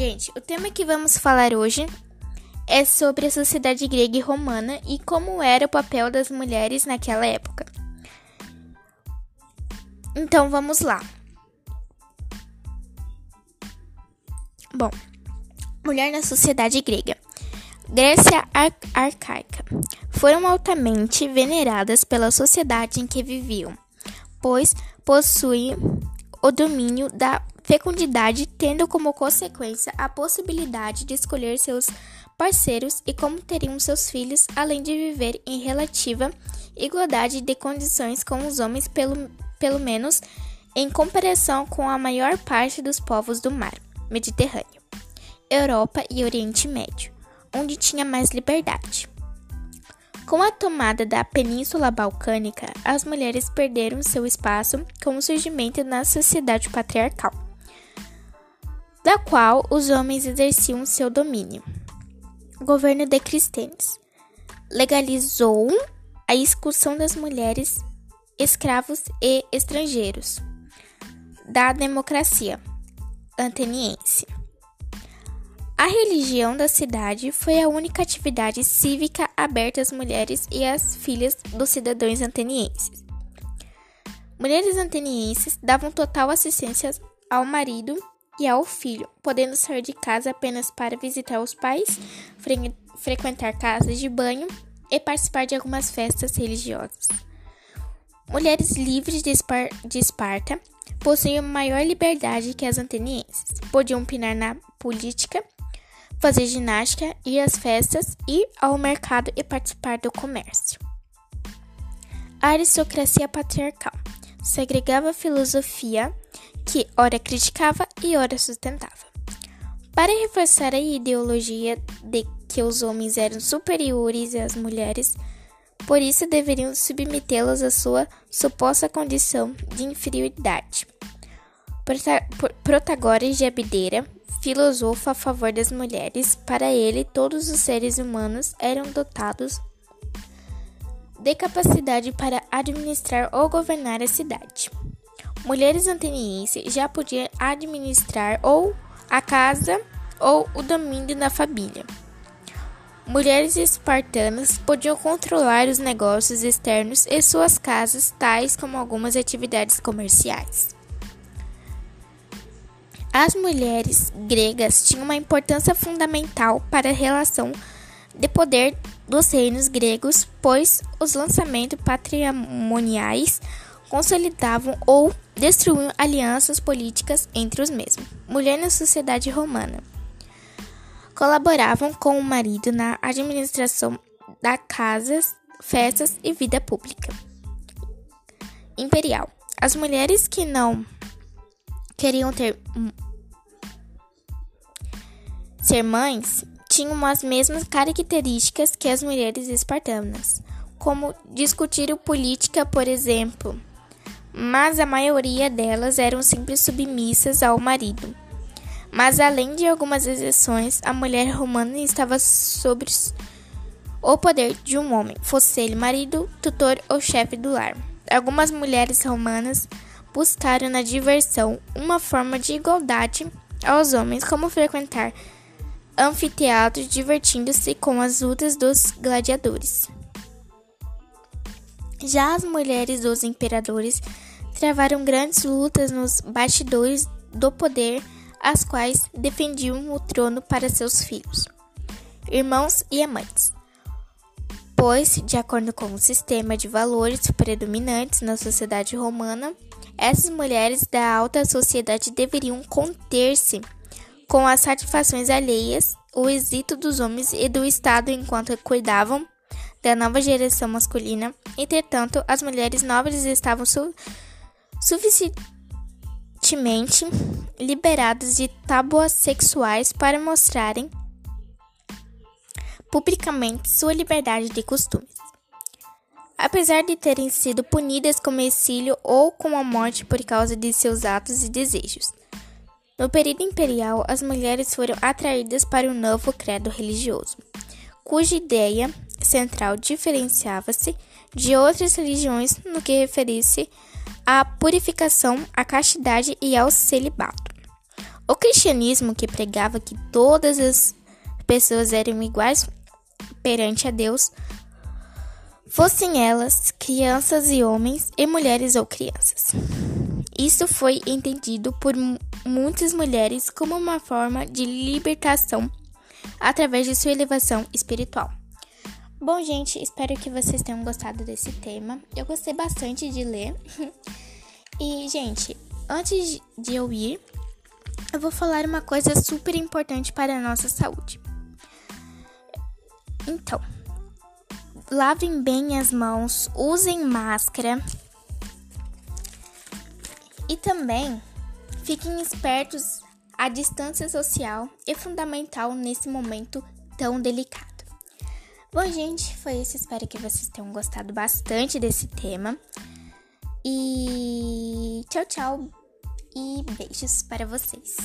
Gente, o tema que vamos falar hoje é sobre a sociedade grega e romana e como era o papel das mulheres naquela época. Então vamos lá. Bom, mulher na sociedade grega. Grécia ar arcaica foram altamente veneradas pela sociedade em que viviam, pois possuem o domínio da fecundidade, tendo como consequência a possibilidade de escolher seus parceiros e como teriam seus filhos, além de viver em relativa igualdade de condições com os homens, pelo, pelo menos em comparação com a maior parte dos povos do mar Mediterrâneo, Europa e Oriente Médio, onde tinha mais liberdade. Com a tomada da Península Balcânica, as mulheres perderam seu espaço com o surgimento na sociedade patriarcal da qual os homens exerciam seu domínio. O governo de Cristenes legalizou a expulsão das mulheres, escravos e estrangeiros da democracia ateniense. A religião da cidade foi a única atividade cívica aberta às mulheres e às filhas dos cidadãos atenienses. Mulheres atenienses davam total assistência ao marido e ao filho, podendo sair de casa apenas para visitar os pais, fre frequentar casas de banho e participar de algumas festas religiosas. Mulheres livres de, Espar de Esparta possuíam maior liberdade que as atenienses. Podiam opinar na política, fazer ginástica, ir às festas, ir ao mercado e participar do comércio. A aristocracia patriarcal segregava filosofia que ora criticava e ora sustentava. Para reforçar a ideologia de que os homens eram superiores às mulheres, por isso deveriam submetê-las à sua suposta condição de inferioridade. Protagoras de Abdera, filósofo a favor das mulheres, para ele todos os seres humanos eram dotados de capacidade para administrar ou governar a cidade mulheres atenienses já podiam administrar ou a casa ou o domínio da família. Mulheres espartanas podiam controlar os negócios externos e suas casas, tais como algumas atividades comerciais. As mulheres gregas tinham uma importância fundamental para a relação de poder dos reinos gregos, pois os lançamentos patrimoniais consolidavam ou destruíam alianças políticas entre os mesmos. Mulher na sociedade romana. Colaboravam com o marido na administração da casas, festas e vida pública. Imperial. As mulheres que não queriam ter ser mães tinham as mesmas características que as mulheres espartanas, como discutir política, por exemplo, mas a maioria delas eram simples submissas ao marido. Mas além de algumas exceções, a mulher romana estava sob o poder de um homem, fosse ele marido, tutor ou chefe do lar. Algumas mulheres romanas buscaram na diversão uma forma de igualdade aos homens, como frequentar anfiteatros divertindo-se com as lutas dos gladiadores. Já as mulheres dos imperadores travaram grandes lutas nos bastidores do poder, as quais defendiam o trono para seus filhos, irmãos e amantes. Pois, de acordo com o sistema de valores predominantes na sociedade romana, essas mulheres da alta sociedade deveriam conter-se com as satisfações alheias, o êxito dos homens e do Estado enquanto cuidavam da nova geração masculina. Entretanto, as mulheres nobres estavam su suficientemente liberadas de tábuas sexuais para mostrarem publicamente sua liberdade de costumes. Apesar de terem sido punidas com exílio ou com a morte por causa de seus atos e desejos. No período imperial, as mulheres foram atraídas para o novo credo religioso, cuja ideia central diferenciava-se de outras religiões no que referisse à purificação, à castidade e ao celibato. O cristianismo que pregava que todas as pessoas eram iguais perante a Deus, fossem elas crianças e homens, e mulheres ou crianças. Isso foi entendido por muitas mulheres como uma forma de libertação através de sua elevação espiritual. Bom, gente, espero que vocês tenham gostado desse tema. Eu gostei bastante de ler. e, gente, antes de eu ir, eu vou falar uma coisa super importante para a nossa saúde. Então, lavem bem as mãos, usem máscara e também fiquem espertos. A distância social é fundamental nesse momento tão delicado. Bom, gente, foi isso. Espero que vocês tenham gostado bastante desse tema. E tchau, tchau. E beijos para vocês.